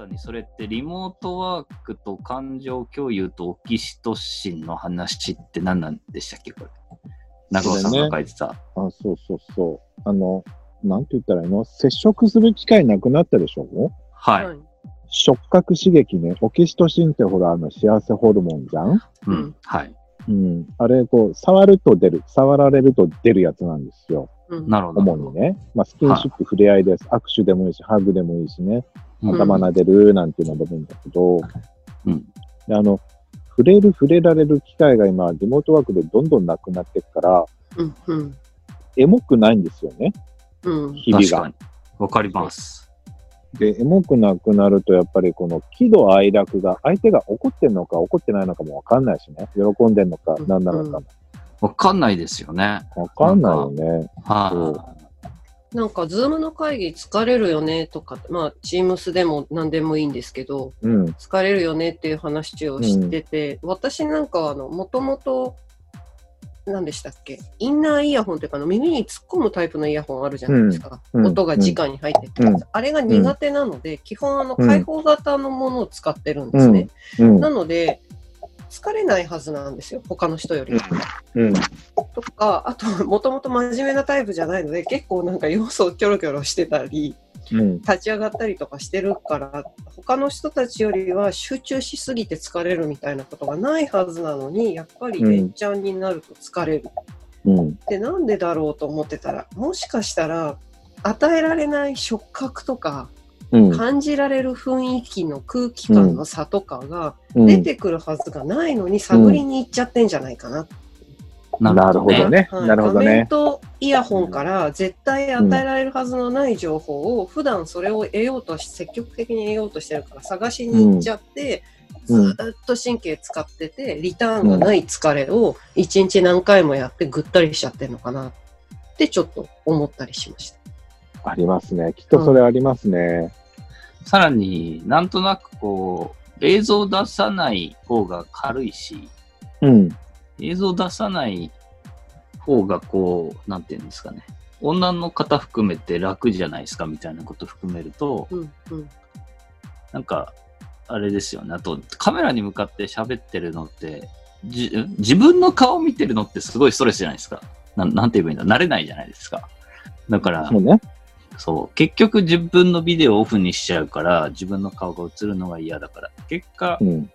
さんにそれってリモートワークと感情共有とオキシトシンの話って何なんでしたっけ？これ。中尾さんが書いてた。あ、そうそうそう。あの、なんて言ったらいいの？接触する機会なくなったでしょ？はい。触覚刺激ね。オキシトシンってほら、あの、幸せホルモンじゃん？ううんん。はい。うん。あれ、こう、触ると出る。触られると出るやつなんですよ。うんなるほど。主にね。まあ、スキンシップ、触れ合いです。握手でもいいし、ハグでもいいしね。うん頭撫でるなんていうのもあるんだけど、うん。であの、触れる、触れられる機会が今、リモートワークでどんどんなくなっていくから、うん。うん。エモくないんですよね。うん。日々が。わかります。で、エモくなくなると、やっぱりこの喜怒哀楽が、相手が怒ってんのか怒ってないのかもわかんないしね。喜んでんのかうん何なのかもわかんないですよね。わかんないよね。はなんか、ズームの会議疲れるよねとか、まあ、チームスでも何でもいいんですけど、うん。疲れるよねっていう話をしてて、私なんかはあの、もともと、何でしたっけインナーイヤホンっていうかあの耳に突っ込むタイプのイヤホンあるじゃないですか。うんうん音が直に入ってくるやつ、あれが苦手なので、基本あのうん開放型のものを使ってるんですね。うん。なので、疲れないはずなんですよ、他の人より。うん。とか、あと、もともと真面目なタイプじゃないので、結構なんか要素をキョロキョロしてたり、うん。立ち上がったりとかしてるから、他の人たちよりは集中しすぎて疲れるみたいなことがないはずなのに、やっぱり連チャンになると疲れる。うん。で、なんでだろうと思ってたら、もしかしたら、与えられない触覚とか、うん。感じられる雰囲気の空気感の差とかがうん出てくるはずがないのに探りに行っちゃってんじゃないかな。い。なるほど。ね。はいなるほど画面ね。とイヤホンから絶対与えられるはずのない情報を普段それを得ようとし積極的に得ようとしてるから探しに行っちゃって、うんずーっと神経使っててリターンがない疲れを一日何回もやってぐったりしちゃってるのかなってちょっと思ったりしました。ありますね。きっとそれありますね。さらになんとなくこう、映像出さない方が軽いし、うん。映像出さない方がこう、なんていうんですかね。女の方含めて楽じゃないですかみたいなこと含めると、うんうんなんか、あれですよね。あと、カメラに向かって喋ってるのって、じ自分の顔見てるのってすごいストレスじゃないですか。なんなんて言えばいいんだ？慣れないじゃないですか。だからそ、うね。そう、結局自分のビデオをオフにしちゃうから、自分の顔が映るのが嫌だから。結果う、ん。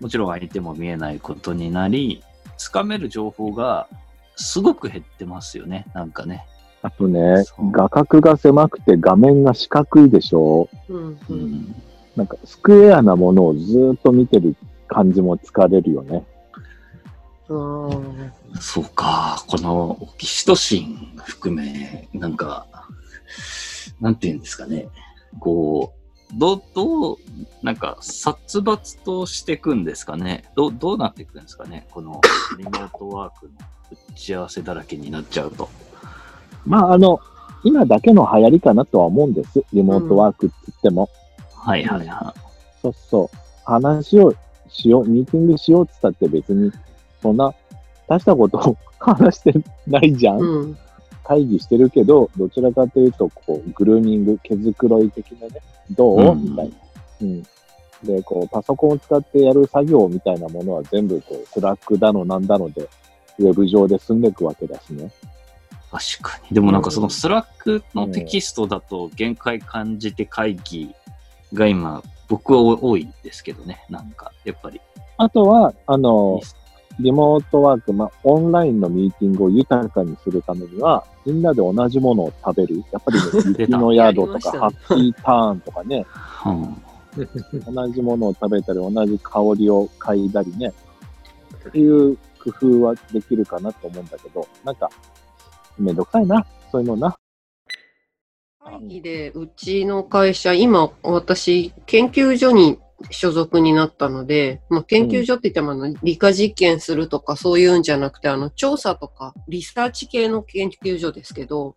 もちろん相手も見えないことになり、つかめる情報がすごく減ってますよね。なんかね。あとね画角が狭くて画面が四角いでしょ？うんううんん。なんかスクエアなものをずーっと見てる感じも疲れるよね。うんそうか。このオキシトシン含め、なんか、なんていうんですかね。こう、どう、どう、なんか、殺伐としていくんですかね。どう、どうなっていくんですかね。このリモートワークの打ち合わせだらけになっちゃうと。まあ、あの、今だけの流行りかなとは思うんです。リモートワークって言っても。はいはいはそうそう。話をしよう、ミーティングしようって言ったって別に、そんな、大したことを 話してないじゃん。うん会議してるけど、どちらかというと、こう、グルーミング、毛づくろい的なね、どう、うんみたいな。うん。で、こう、パソコンを使ってやる作業みたいなものは全部、こう、 Slack だのなんだので、ウェブ上で済んでいくわけだしね。確かに。でもなんかその Slack のテキストだと限界感じて会議が今僕は多いですけどね。なんかやっぱり。あとは、あの、リモートワーク、まあ、オンラインのミーティングを豊かにするためには、みんなで同じものを食べる。やっぱりね、雪の宿とか、ハッピーターンとかね、うん、同じものを食べたり、同じ香りを嗅いだりね、っていう工夫はできるかなと思うんだけど、なんか、めんどくさいな、そういうのな。会議でうちの会社、今私、研究所に所属になったので、まあ、研究所って言ってもあの理科実験するとかそういうんじゃなくて、あの調査とかリサーチ系の研究所ですけど、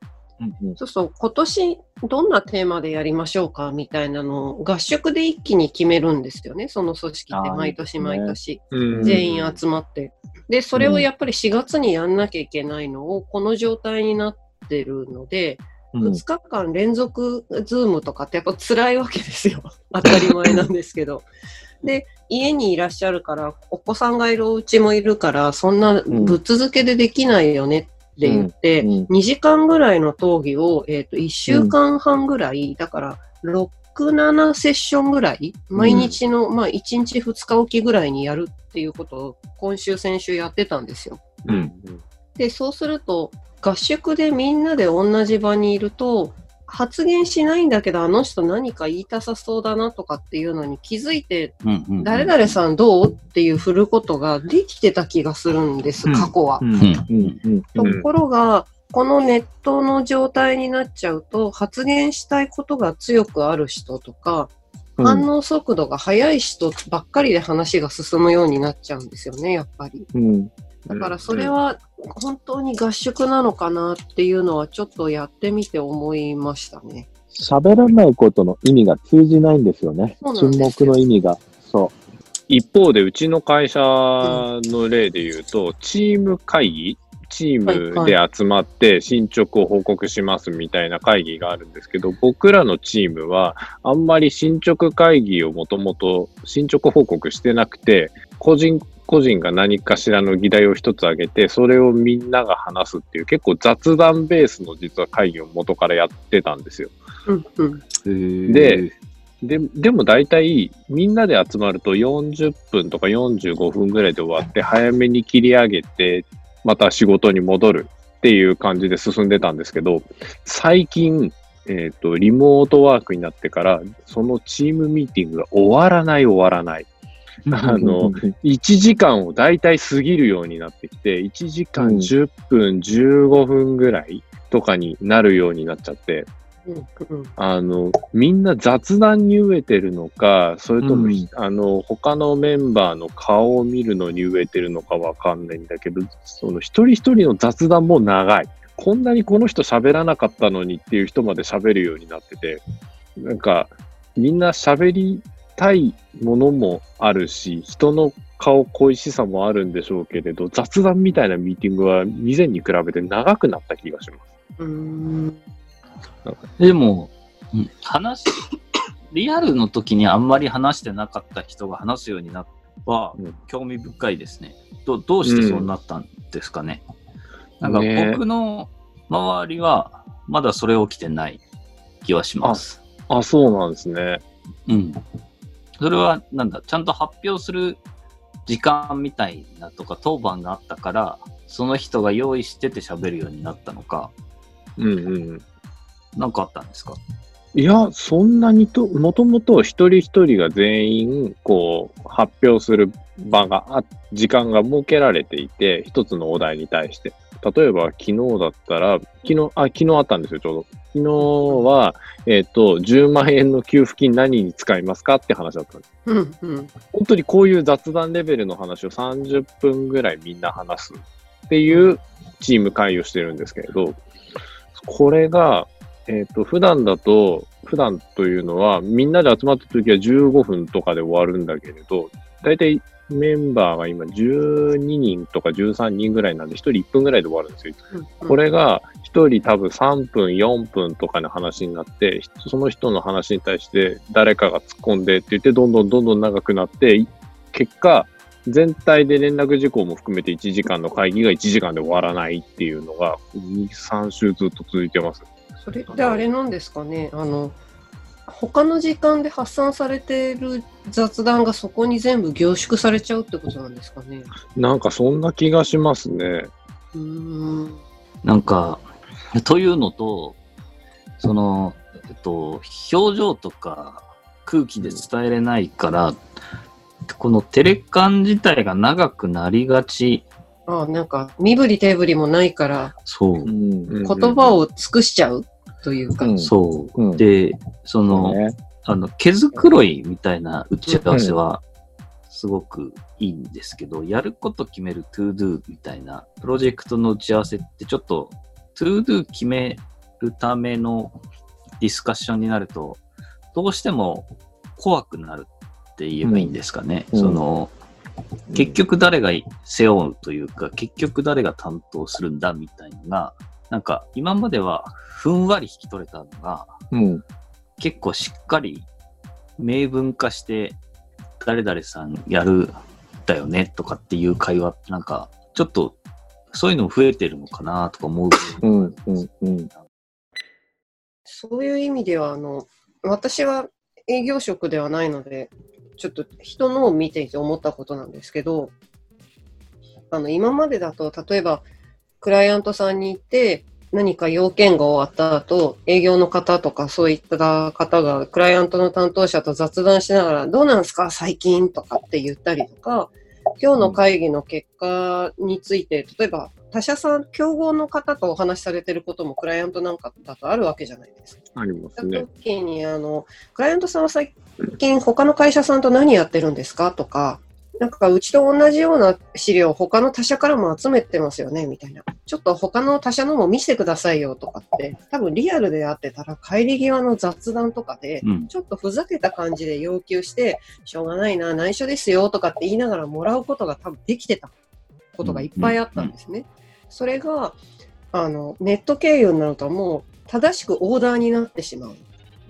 うんそうそう、今年どんなテーマでやりましょうかみたいなのを合宿で一気に決めるんですよね、その組織って毎年毎年。うん全員集まって。で、それをやっぱり4月にやんなきゃいけないのを、この状態になってるので、うん2日間連続ズームとかってやっぱ辛いわけですよ。当たり前なんですけど。で、家にいらっしゃるから、お子さんがいるお家もいるから、そんなぶっ続けでできないよねって言って、うんうん2時間ぐらいの討議を、えっ、と、1週間半ぐらい、だから、6、7セッションぐらい、毎日の、まあ、1日2日おきぐらいにやるっていうことを、今週、先週やってたんですよ。うん。で、そうすると、合宿でみんなで同じ場にいると、発言しないんだけど、あの人何か言いたさそうだなとかっていうのに気づいて、うんうん。誰々さんどうっていう振ることができてた気がするんです、うん過去は。うん。うんうんところが、このネットの状態になっちゃうと、発言したいことが強くある人とか、うん反応速度が速い人ばっかりで話が進むようになっちゃうんですよね、やっぱり。うんだからそれは本当に合宿なのかなっていうのはちょっとやってみて思いましたね。喋らないことの意味が通じないんですよね。そうなん沈黙の意味が。そ一方で、うちの会社の例で言うと、チーム会議、チームで集まって進捗を報告しますみたいな会議があるんですけど、僕らのチームはあんまり進捗会議をもともと進捗報告してなくて、個人個人が何かしらの議題を一つ挙げて、それをみんなが話すっていう結構雑談ベースの実は会議を元からやってたんですよ。うんうん。で、で、でも大体みんなで集まると40分とか45分ぐらいで終わって早めに切り上げてまた仕事に戻るっていう感じで進んでたんですけど、最近、えっ、と、リモートワークになってから、そのチームミーティングが終わらない終わらない。あう。の、1時間を大体過ぎるようになってきて、1時間うん10分、15分ぐらいとかになるようになっちゃって、あの、みんな雑談に飢えてるのか、それとも、うんあの、他のメンバーの顔を見るのに飢えてるのかわかんないんだけど、その一人一人の雑談も長い。こんなにこの人喋らなかったのにっていう人まで喋るようになってて、なんか、みんな喋りたいものもあるし、人の顔恋しさもあるんでしょうけれど、雑談みたいなミーティングは以前に比べて長くなった気がします。うーんでも、うん話、リアルの時にあんまり話してなかった人が話すようになったはうん興味深いですね。どどうしてそうなったんですかね。なんかね僕の周りはまだそれ起きてない気はします。あ、そうなんですね。うん。それはなんだ、ちゃんと発表する時間みたいなとか当番があったから、その人が用意してて喋るようになったのか、うんうん。なんかあったんですか？いや、そんなにと、もともと一人一人が全員、こう、発表する場があ、時間が設けられていて、一つのお題に対して。例えば、昨日だったら、昨日、あ、昨日あったんですよ、ちょうど。昨日は、えっ、と、10万円の給付金何に使いますかって話だったんです。うんうん本当にこういう雑談レベルの話を30分ぐらいみんな話すっていうチーム会議をしてるんですけれど、これが、えっ、と、普段だと、普段というのは、みんなで集まった時は15分とかで終わるんだけれど、だいたいメンバーが今12人とか13人ぐらいなんで、1人1分ぐらいで終わるんですよ。うんこれが1人多分3分、4分とかの話になって、その人の話に対して誰かが突っ込んでって言って、どんどんどんどん長くなって、結果、全体で連絡事項も含めて1時間の会議が1時間で終わらないっていうのが、2、3週ずっと続いてます。それってあれなんですかね？あの他の時間で発散されてる雑談がそこに全部凝縮されちゃうってことなんですかねなんかそんな気がしますね。うーんなんか、というのと、その、えっと、表情とか空気で伝えれないから、このテレカン自体が長くなりがち。あなんか身振り手振りもないからそうう。ん。言葉を尽くしちゃうというか、うん。そう。うん。で、その、ね。あの、毛づくろいみたいな打ち合わせは、すごくいいんですけど、やること決める to do みたいな、プロジェクトの打ち合わせってちょっと、to do 決めるためのディスカッションになると、どうしても怖くなるって言えばいいんですかね。うん。その、結局誰が背負うというか、結局誰が担当するんだみたいなのがなんか今まではふんわり引き取れたのが、うん。結構しっかり明文化して、誰々さんやるだよねとかっていう会話ってなんか、ちょっとそういうのも増えてるのかなとか思う。うん。うん。うん。そういう意味では、あの、私は営業職ではないので、ちょっと人のを見ていて思ったことなんですけど、あの、今までだと、例えば、クライアントさんに行って、何か要件が終わった後、営業の方とかそういった方が、クライアントの担当者と雑談しながら、どうなんですか？最近とかって言ったりとか、今日の会議の結果について、例えば他社さん、競合の方とお話しされてることもクライアントなんかだとあるわけじゃないですか。ありますね。時に、あの、クライアントさんは最近他の会社さんと何やってるんですか？とか、なんかうちと同じような資料を他の他社からも集めてますよねみたいな。ちょっと他の他社のも見せてくださいよとかって、多分リアルであってたら帰り際の雑談とかで、うん。ちょっとふざけた感じで要求して、しょうがないな、内緒ですよとかって言いながらもらうことが多分できてたことがいっぱいあったんですね。それが、あの、ネット経由になるともう正しくオーダーになってしまう。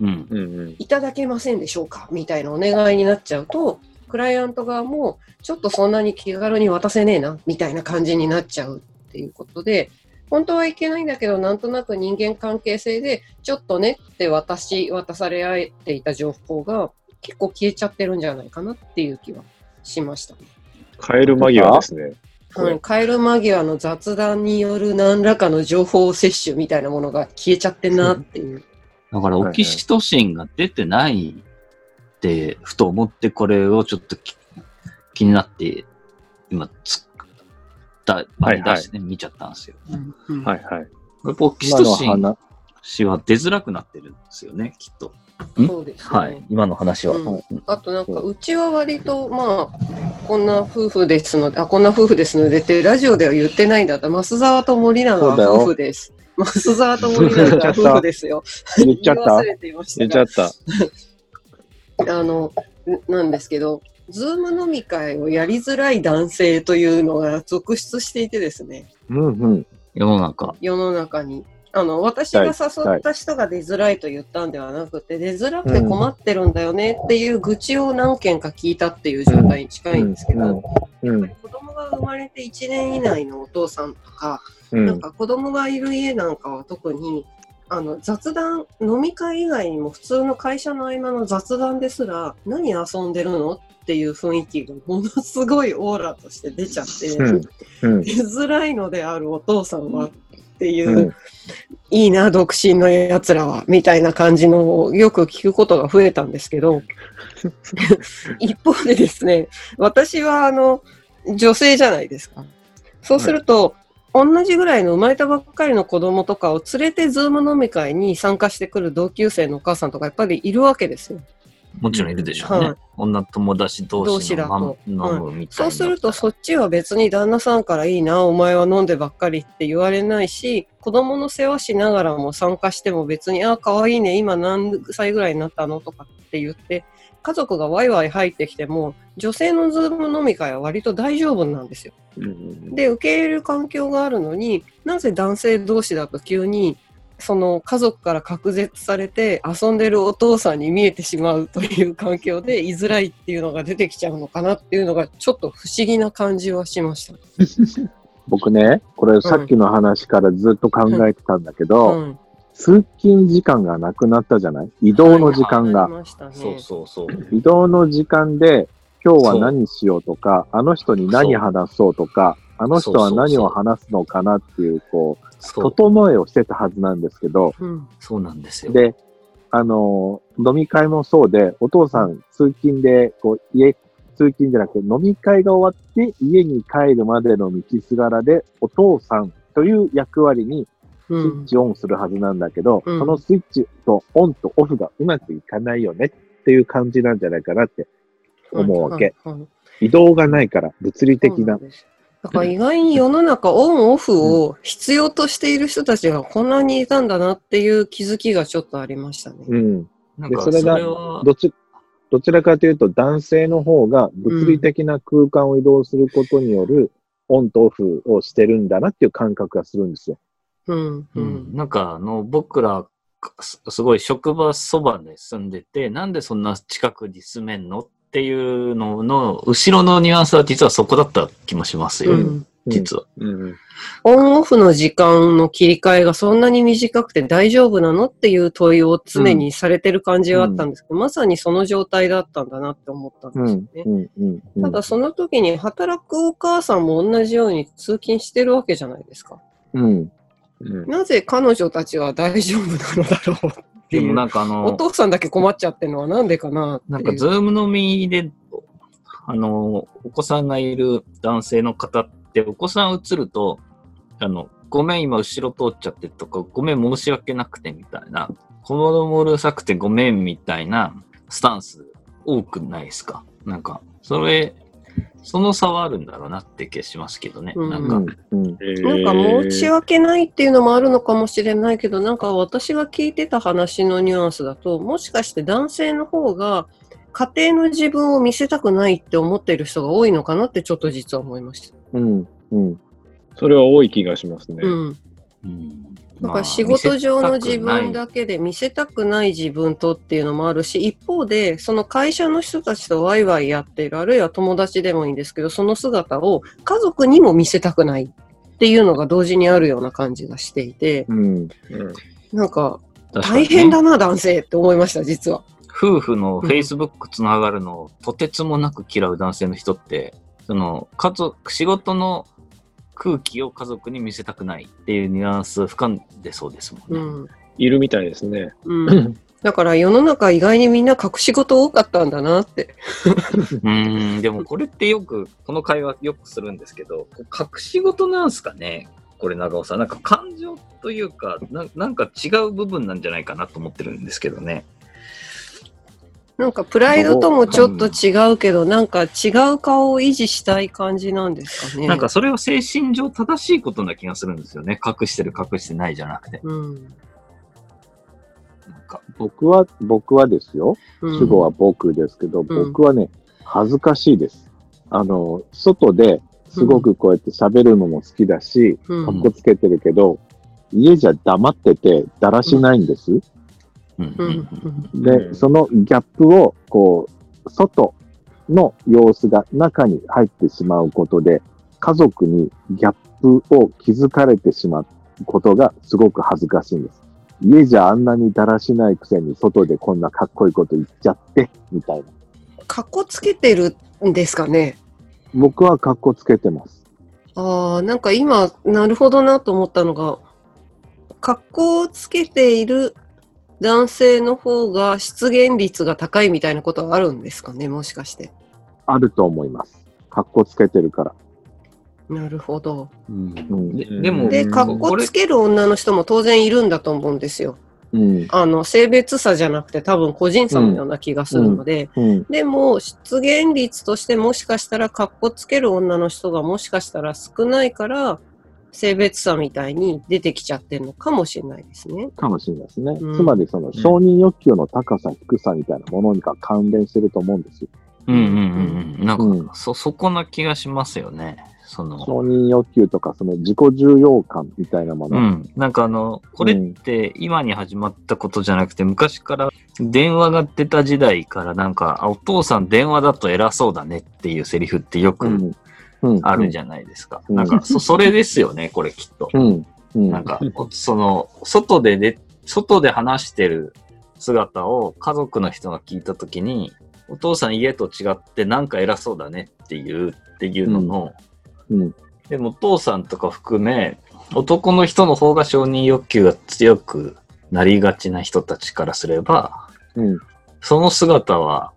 うん。うんうん。いただけませんでしょうかみたいなお願いになっちゃうと、クライアント側も、ちょっとそんなに気軽に渡せねえな、みたいな感じになっちゃうっていうことで、本当はいけないんだけど、なんとなく人間関係性で、ちょっとねって渡し、渡され合えていた情報が結構消えちゃってるんじゃないかなっていう気はしました。帰る間際ですね。はい、帰る間際の雑談による何らかの情報摂取みたいなものが消えちゃってんなっていう。だから、オキシトシンが出てないふと思って、これをちょっとき気になって、今、つった、あれ出してね、見ちゃったんですよ。うんうんはいはい。やっぱオキシ今のトシン話、は出づらくなってるんですよね、きっと。そうですね。はい。今の話は。うんうんあとなんか、うちは割と、まあ、こんな夫婦ですので、あ、こんな夫婦ですのでって、ラジオでは言ってないんだった。増沢と森永夫婦です。増沢と森永は夫婦ですよ。言っちゃった言い忘れていましたが出ちゃった。あの、なんですけど、ズーム飲み会をやりづらい男性というのが続出していてですね、うんうん。世の中。世の中に。あの、私が誘った人が出づらいと言ったんではなくて、出づらくて困ってるんだよねっていう愚痴を何件か聞いたっていう状態に近いんですけど、うん。子供が生まれて1年以内のお父さんとか、うん。なんか子供がいる家なんかは特に、あの雑談、飲み会以外にも普通の会社の合間の雑談ですら、何遊んでるのっていう雰囲気がものすごいオーラとして出ちゃって、うん。うん。出づらいのであるお父さんはっていう、うんいいな、独身の奴らは、みたいな感じのをよく聞くことが増えたんですけど、一方でですね、私はあの、女性じゃないですか。そうすると、同じぐらいの生まれたばっかりの子供とかを連れてズーム飲み会に参加してくる同級生のお母さんとかやっぱりいるわけですよ。もちろんいるでしょうね。はい女友達同士のとま飲むみたいな。そうするとそっちは別に旦那さんからいいな、お前は飲んでばっかりって言われないし、子供の世話しながらも参加しても別に、あ、可愛いね、今何歳ぐらいになったのとかって言って、家族がワイワイ入ってきても、女性のズーム飲み会は割と大丈夫なんですよ。うんうんで、受け入れる環境があるのになぜ男性同士だと急に、その家族から隔絶されて遊んでるお父さんに見えてしまうという環境で居づらいっていうのが出てきちゃうのかなっていうのがちょっと不思議な感じはしました。僕ね、これさっきの話からずっと考えてたんだけど、うん。通勤時間がなくなったじゃない？移動の時間があり。ましたね。そうそうそう。移動の時間で、今日は何しようとか、あの人に何話そうとか、あの人は何を話すのかなっていう、こう。整えをしてたはずなんですけど、うん。そうなんですよ。で、あのー飲み会もそうで、お父さん通勤で、こう、家、通勤じゃなくて飲み会が終わって家に帰るまでの道すがらで、お父さんという役割にスイうんッ。チオンするはずなんだけど、うんそのスイッチとオンとオフがうまくいかないよねっていう感じなんじゃないかなって思うわけ。はいはいはい移動がないから、物理的な。だから意外に世の中オンオフを必要としている人たちがこんなにいたんだなっていう気づきがちょっとありましたね。うん。でそれがはどっち、どちらかというと男性の方が物理的な空間を移動することによるオンとオフをしてるんだなっていう感覚がするんですよ。うん。ううんん。なんか、あの、僕ら、すすごい職場そばで住んでて、なんでそんな近くに住めんのっていうのの、後ろのニュアンスは実はそこだった気もしますよ。うん実は。うん。オンオフの時間の切り替えがそんなに短くて大丈夫なのっていう問いを常にされてる感じがあったんですけど、まさにその状態だったんだなって思ったんうですよね。ん。うん。うん。うんただその時に働くお母さんも同じように通勤してるわけじゃないですか。うん。うん。なぜ彼女たちは大丈夫なのだろうっていう。でもなんかあおの、父さんだけ困っちゃってるのはなんでかな。なんかズームのみで、あの、お子さんがいる男性の方って、お子さん映ると、あの、ごめん、今後ろ通っちゃってとか、ごめん、申し訳なくてみたいな、子供うるさくてごめんみたいなスタンス多くないですか？なんか、それ、その差はあるんだろうなって気がしますけどね。うんなんか、うん。うん。なんか申し訳ないっていうのもあるのかもしれないけど、なんか私が聞いてた話のニュアンスだと、もしかして男性の方が家庭の自分を見せたくないって思ってる人が多いのかなってちょっと実は思いました。うん。うん。それは多い気がしますね。うん。うんだから仕事上の自分まあだけで見せたくない自分とっていうのもあるし、一方で、その会社の人たちとワイワイやっている、あるいは友達でもいいんですけど、その姿を家族にも見せたくないっていうのが同時にあるような感じがしていて、うん。うん。なんか大変だな、男性って思いました、実は。夫婦の Facebook つながるのをとてつもなく嫌う男性の人って、その家族、仕事の空気を家族に見せたくないっていうニュアンス深んでそうですもんね。うん。いるみたいですね。うん。だから世の中意外にみんな隠し事多かったんだなって。うーん、でもこれってよく、この会話よくするんですけど、隠し事なんすかね？これ長尾さん。なんか感情というかな、なんか違う部分なんじゃないかなと思ってるんですけどね。なんかプライドともちょっと違うけど、なんか違う顔を維持したい感じなんですかね。なんかそれは精神上正しいことな気がするんですよね。隠してる隠してないじゃなくて。うん。なんか僕は、僕はですよ。うん主語は僕ですけど、ん僕はね、恥ずかしいです。あの、外ですごくこうやって喋るのも好きだし、うんかっこつけてるけど、家じゃ黙ってて、だらしないんです。うんで、うんそのギャップを、こう、外の様子が中に入ってしまうことで、家族にギャップを気づかれてしまうことがすごく恥ずかしいんです。家じゃあんなにだらしないくせに外でこんなかっこいいこと言っちゃって、みたいな。かっこつけてるんですかね？僕はかっこつけてます。ああ、なんか今、なるほどなと思ったのが、格好をつけている男性の方が出現率が高いみたいなことはあるんですかね、もしかして。あると思います。かっこつけてるから。なるほど。うん。ででも、で、うん格好つける女の人も当然いるんだと思うんですよ。うん。あの、性別差じゃなくて多分個人差のような気がするので、うん。でも、出現率としてもしかしたら格好つける女の人がもしかしたら少ないから、性別差みたいに出てきちゃってるのかもしれないですね。かもしれないですね。うんつまりその承認欲求の高さ、低さみたいなものにか関連してると思うんですよ。うんうんうんうん。なんか、うんそ、そこな気がしますよね。その、承認欲求とかその自己重要感みたいなもの。うん。なんかあの、これって今に始まったことじゃなくて、昔から電話が出た時代からなんか、あお父さん電話だと偉そうだねっていうセリフってよくうん。うん。あるじゃないですか。うんなんか、そ、それですよね、これきっと。うん。うん。なんか、その、外でで、外で話してる姿を家族の人が聞いたときに、お父さん家と違ってなんか偉そうだねっていう、っていうのの、うん。でもお父さんとか含め、男の人の方が承認欲求が強くなりがちな人たちからすれば、うん。その姿は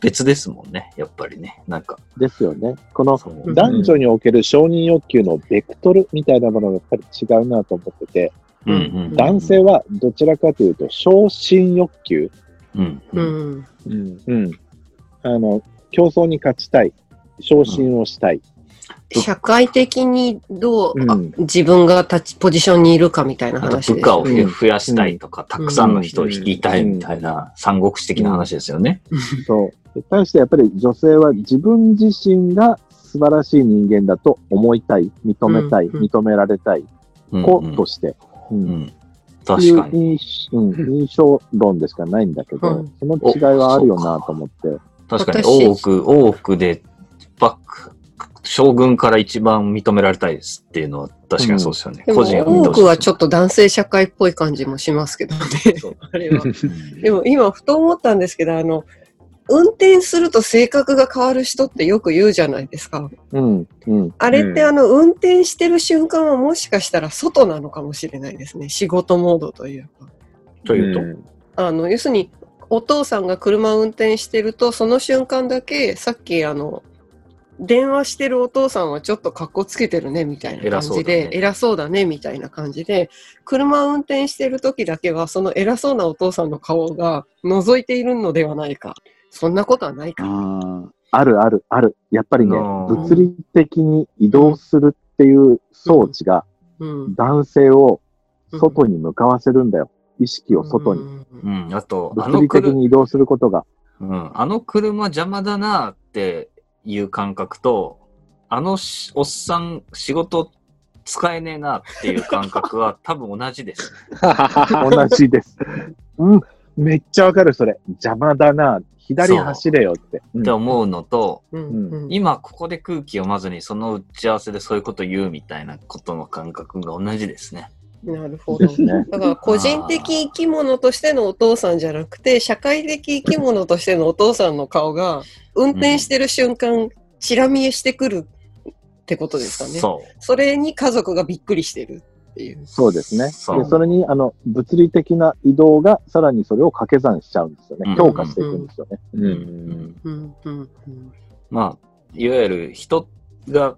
別ですもんね、やっぱりね。なんか、ですよね。この男女における承認欲求のベクトルみたいなものがやっぱり違うなと思ってて、うんうん男性はどちらかというと昇進欲求。うんううんん。うん。うん。あの、競争に勝ちたい。昇進をしたい。社会的にどう、うん。あ自分が立ち、ポジションにいるかみたいな話で。す。部下をうん。増やしたいとか、たくさんの人を率いたいみたいな三国志的な話ですよね。そう。で対してやっぱり女性は自分自身が素晴らしい人間だと思いたい、認めたい、うん。認められたい、うん。子として、う。うん。ん。確かに。いう印象論でしかないんだけど、うん。その違いはあるよなと思って。確かに、私。多く、多くで、バック、将軍から一番認められたいですっていうのは確かにそうですよね。でも個人多くはちょっと。と男性社会っぽい感じもしますけどね。あれは。うんでも今ふと思ったんですけど、あの、運転すると性格が変わる人ってよく言うじゃないですか。うん、うん。あれってうんあの、運転してる瞬間はもしかしたら外なのかもしれないですね。仕事モードというか。というと、んあの、要するに、お父さんが車を運転してると、その瞬間だけ、さっきあの、電話してるお父さんはちょっと格好つけてるね、みたいな感じで、偉そうだね、みたいな感じで、車を運転してる時だけは、その偉そうなお父さんの顔が覗いているのではないか。そんなことはないか。あるあるある。やっぱりね、うん物理的に移動するっていう装置がうん。男性を外に向かわせるんだよ。意識を外に。に。うん。あと、あ物理的の車、に移動することが。うん、あの車邪魔だなっていう感覚と、あのしおっさん仕事使えねえなっていう感覚は 多分同じです。同じです。うん。めっちゃわかる、それ。邪魔だな。左走れよって。うんって思うのと、うんうん今ここで空気読まずにその打ち合わせでそういうこと言うみたいなことの感覚が同じですね。なるほど。ね。だから個人的生き物としてのお父さんじゃなくて、社会的生き物としてのお父さんの顔が、運転してる瞬間、チラ見えしてくるってことですかね。そそれに家族がびっくりしてるっていう。そうですね。そうでそれに、あの、物理的な移動がさらにそれを掛け算しちゃうんですよね。うん強化していくんですよね。まあ、いわゆる人が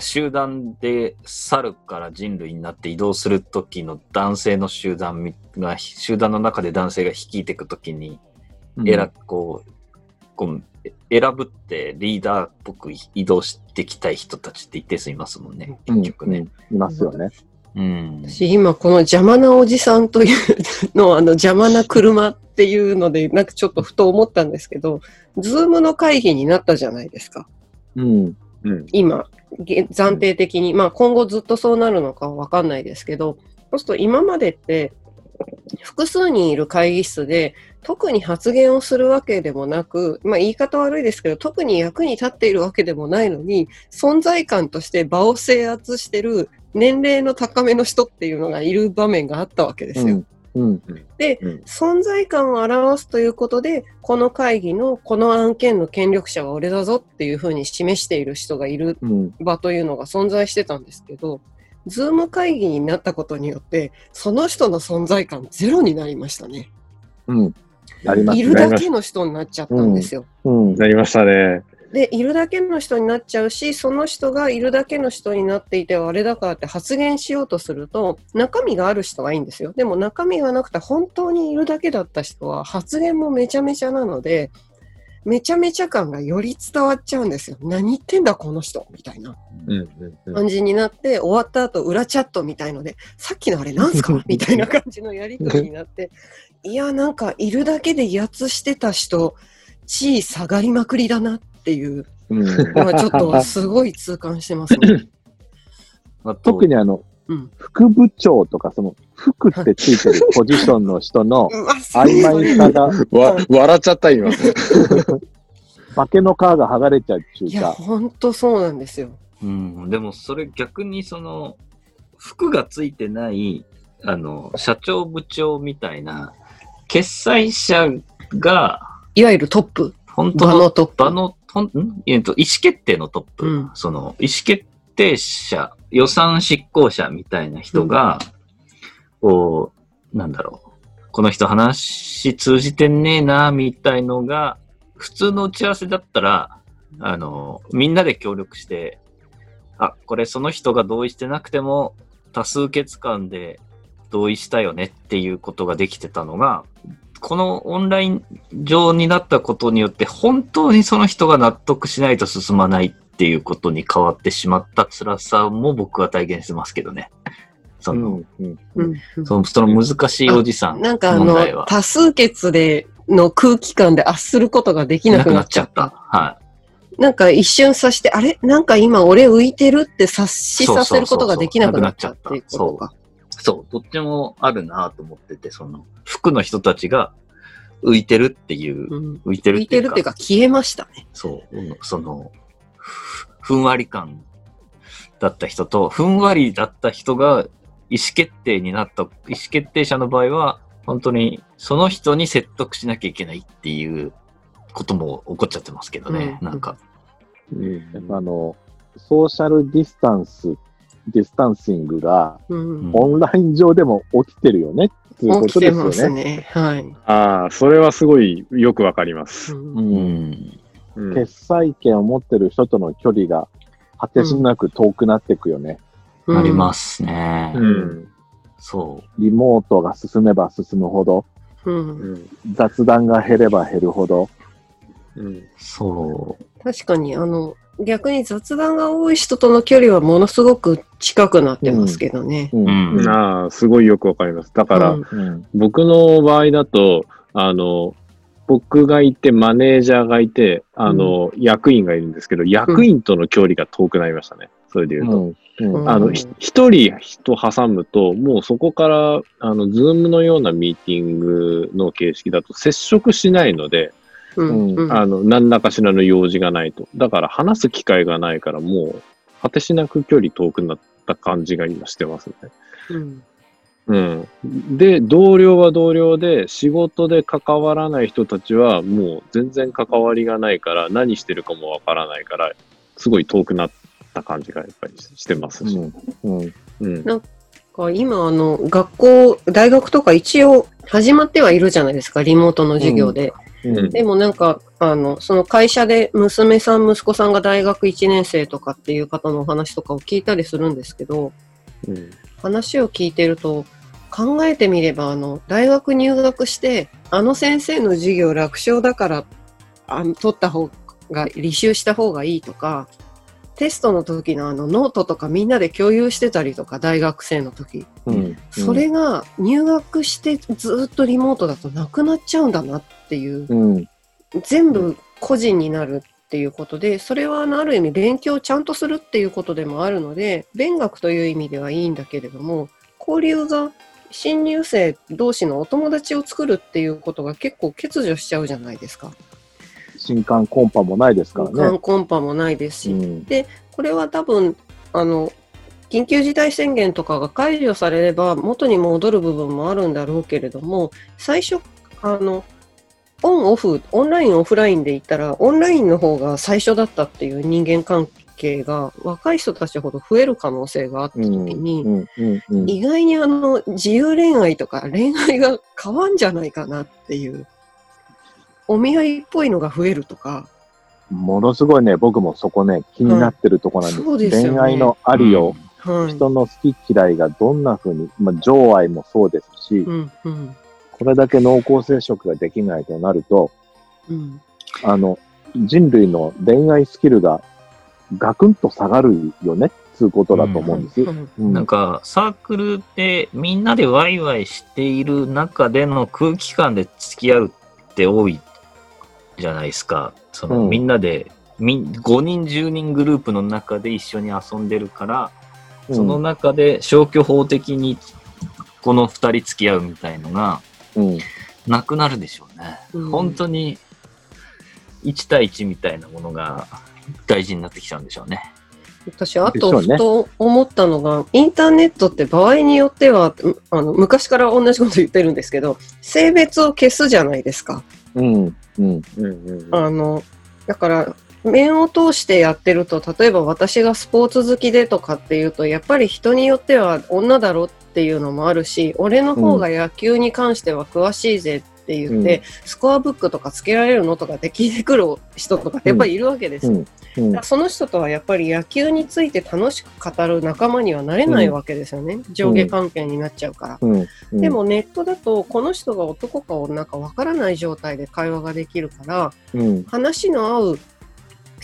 集団で猿から人類になって移動するときの男性の集団みが、集団の中で男性が率いていくときに、うんこう、こう選ぶってリーダーっぽく移動していきたい人たちって一定数いますもんね、うん結局ね。うんいますよね。うん。私今この邪魔なおじさんというのあの邪魔な車っていうのでなんかちょっとふと思ったんですけど、ズームの会議になったじゃないですか。うん。うん。今、げ暫定的に、まあ今後ずっとそうなるのかわかんないですけど、そうすると今までって複数人いる会議室で特に発言をするわけでもなく、まあ言い方悪いですけど、特に役に立っているわけでもないのに、存在感として場を制圧してる年齢の高めの人っていうのがいる場面があったわけですよ。うん。で、うん存在感を表すということで、この会議のこの案件の権力者は俺だぞっていうふうに示している人がいるうん。場というのが存在してたんですけど、ズーム会議になったことによって、その人の存在感ゼロになりましたね。うん。ね。いるだけの人になっちゃったんですよ。うん。なりましたね。で、いるだけの人になっちゃうし、その人がいるだけの人になっていてはあれだからって発言しようとすると、中身がある人はいいんですよ。でも中身がなくて本当にいるだけだった人は発言もめちゃめちゃなので、めちゃめちゃ感がより伝わっちゃうんですよ。何言ってんだこの人みたいな感じになって、終わった後裏チャットみたいので、さっきのあれなんすか？みたいな感じのやりとりになって、いや、なんかいるだけで威圧してた人、地位下がりまくりだなっていううん。のはちょっとすごい痛感してますね。あと特にあの、うん。副部長とか、その、副ってついてるポジションの人の 曖昧さが、わ、笑っちゃった、今。化けの皮が剥がれちゃうっていや、いうか、ほんとそうなんですよ。うん、でもそれ逆にその、服がついてない、あの、社長部長みたいな、決裁者が、いわゆるトップ、本当の場のトップ。場の、ほんんえっと、意思決定のトップ、うん。その、意思決定者、予算執行者みたいな人が、こう、なんだろう、この人話通じてんねえな、みたいのが、普通の打ち合わせだったら、あの、みんなで協力して、あ、これその人が同意してなくても、多数決間で同意したよねっていうことができてたのが、このオンライン上になったことによって、本当にその人が納得しないと進まないっていうことに変わってしまった辛さも僕は体験してますけどね。その、そのその難しいおじさんなんかあの、多数決での空気感で圧することができななくなっちゃっ。っちゃったた。はなんか一瞬さして、あれ？なんか今俺浮いてるって察しさせることができなくなっちゃうっていうことか。い。そう、どっちもあるなと思ってて、その、服の人たちが浮いてるっていう、うん浮いてる浮いてるっていうか消えましたね。そう、うんその、ふふんわり感だった人と、ふんわりだった人が意思決定になった、意思決定者の場合は、本当にその人に説得しなきゃいけないっていうことも起こっちゃってますけどね、うんなんか。うんやっぱあの、ソーシャルディスタンス、ディスタンシングがうん。オンライン上でも起きてるよねっていうこ起きとですよてますね。ね。はい。ああ、それはすごいよくわかります。うんうん。うん決済権を持ってる人との距離が果てしなく遠くなっていくよね。ありますね。うん。そリモートが進めば進むほど、うんうん。雑談が減れば減るほど、うん。う、そ確かに、あの、逆に雑談が多い人との距離はものすごく近くなってますけどね。うんう。うん。ああ、すごいよくわかります。だから、うんうん僕の場合だと、あの、僕がいて、マネージャーがいて、あの、役員がいるんですけど、役員との距離が遠くなりましたね。それで言うと。うんうんあの、うんひ一人人挟むと、もうそこから、あの、ズームのようなミーティングの形式だと接触しないので、うんうんあの、何らかしらの用事がないと。だから話す機会がないから、もう、果てしなく距離遠くなった感じが今してますね。うんうん。で、同僚は同僚で、仕事で関わらない人たちは、もう全然関わりがないから、何してるかもわからないから、すごい遠くなった感じがやっぱりしてますし。うんうんうん。か今、あの、学校、大学とか一応始まってはいるじゃないですか、リモートの授業で。うんでもなんか、あの、その会社で娘さん、息子さんが大学1年生とかっていう方のお話とかを聞いたりするんですけど、うん。話を聞いてると、考えてみれば、あの、大学入学して、あの先生の授業楽勝だから、あ取った方が、履修した方がいいとか、テストの時のあのノートとかみんなで共有してたりとか、大学生の時。うんそれが入学してずっとリモートだとなくなっちゃうんだなっていう、うん全部個人になるっていうことで、それはある意味勉強をちゃんとするっていうことでもあるので、勉学という意味ではいいんだけれども、交流が新入生同士のお友達を作るっていうことが結構欠如しちゃうじゃないですか。新刊コンパもないですからね。観。コンパもないですし、うん。これは多分、あの、緊急事態宣言とかが解除されれば元に戻る部分もあるんだろうけれども、最初、あの、オンオフ、オンラインオフラインで言ったら、オンラインの方が最初だったっていう人間関係が若い人たちほど増える可能性があった時に、意外にあの、自由恋愛とか恋愛が変わんじゃないかなっていう、お見合いっぽいのが増えるとか、ものすごいね、僕もそこね、気になってるとこなんです。そうですよね恋愛のありを、はい。人の好き嫌いがどんな風に、まあ、情愛もそうですし、うん、うん、これだけ濃厚接触ができないとなると、うん。あの、人類の恋愛スキルがガクンと下がるよね、つうことだと思うんです。うんうんなんか、サークルでみんなでワイワイしている中での空気感で付き合うって多いじゃないですか。その、うんみんなで、みん5人、10人グループの中で一緒に遊んでるから、その中で消去法的にこの2人付き合うみたいのがうん、なくなるでしょうね。うん本当に1対1みたいなものが大事になってきちゃうんでしょうね。私、あと、ふと思ったのが、インターネットって場合によっては、うあの昔から同じこと言ってるんですけど、性別を消すじゃないですか。うんあの、だから、面を通してやってると、例えば私がスポーツ好きでとかっていうと、やっぱり人によっては女だろっていうのもあるし、俺の方が野球に関しては詳しいぜって言って、スコアブックとかつけられるのとかで聞いてくる人とかってやっぱりいるわけです。よ。その人とはやっぱり野球について楽しく語る仲間にはなれないわけですよね。上下関係になっちゃうから。で、もネットだと、この人が男か女かわからない状態で会話ができるから、うん、話の合う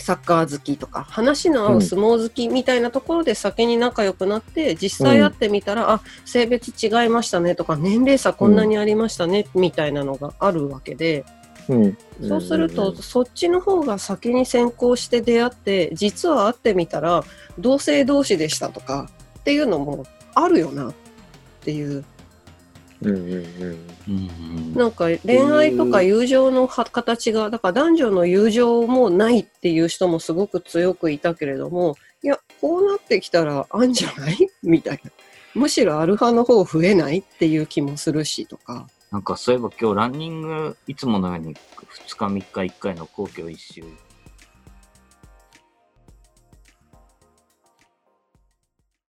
サッカー好きとか、話の合う相撲好きみたいなところで先に仲良くなって、実際会ってみたら、あ、性別違いましたねとか、年齢差こんなにありましたね、みたいなのがあるわけで、うん、そうすると、うんうんうん。そっちの方が先に先行して出会って、実は会ってみたら、同性同士でしたとかっていうのもあるよなっっていう。うんうんうん。うんなんか恋愛とか友情のは形が、だから男女の友情もないっていう人もすごく強くいたけれども、いや、こうなってきたらあんじゃない？みたいな。むしろアルファの方増えないっていう気もするしとか。なんかそういえば今日ランニングいつものように2日3日1回の皇居一周行っ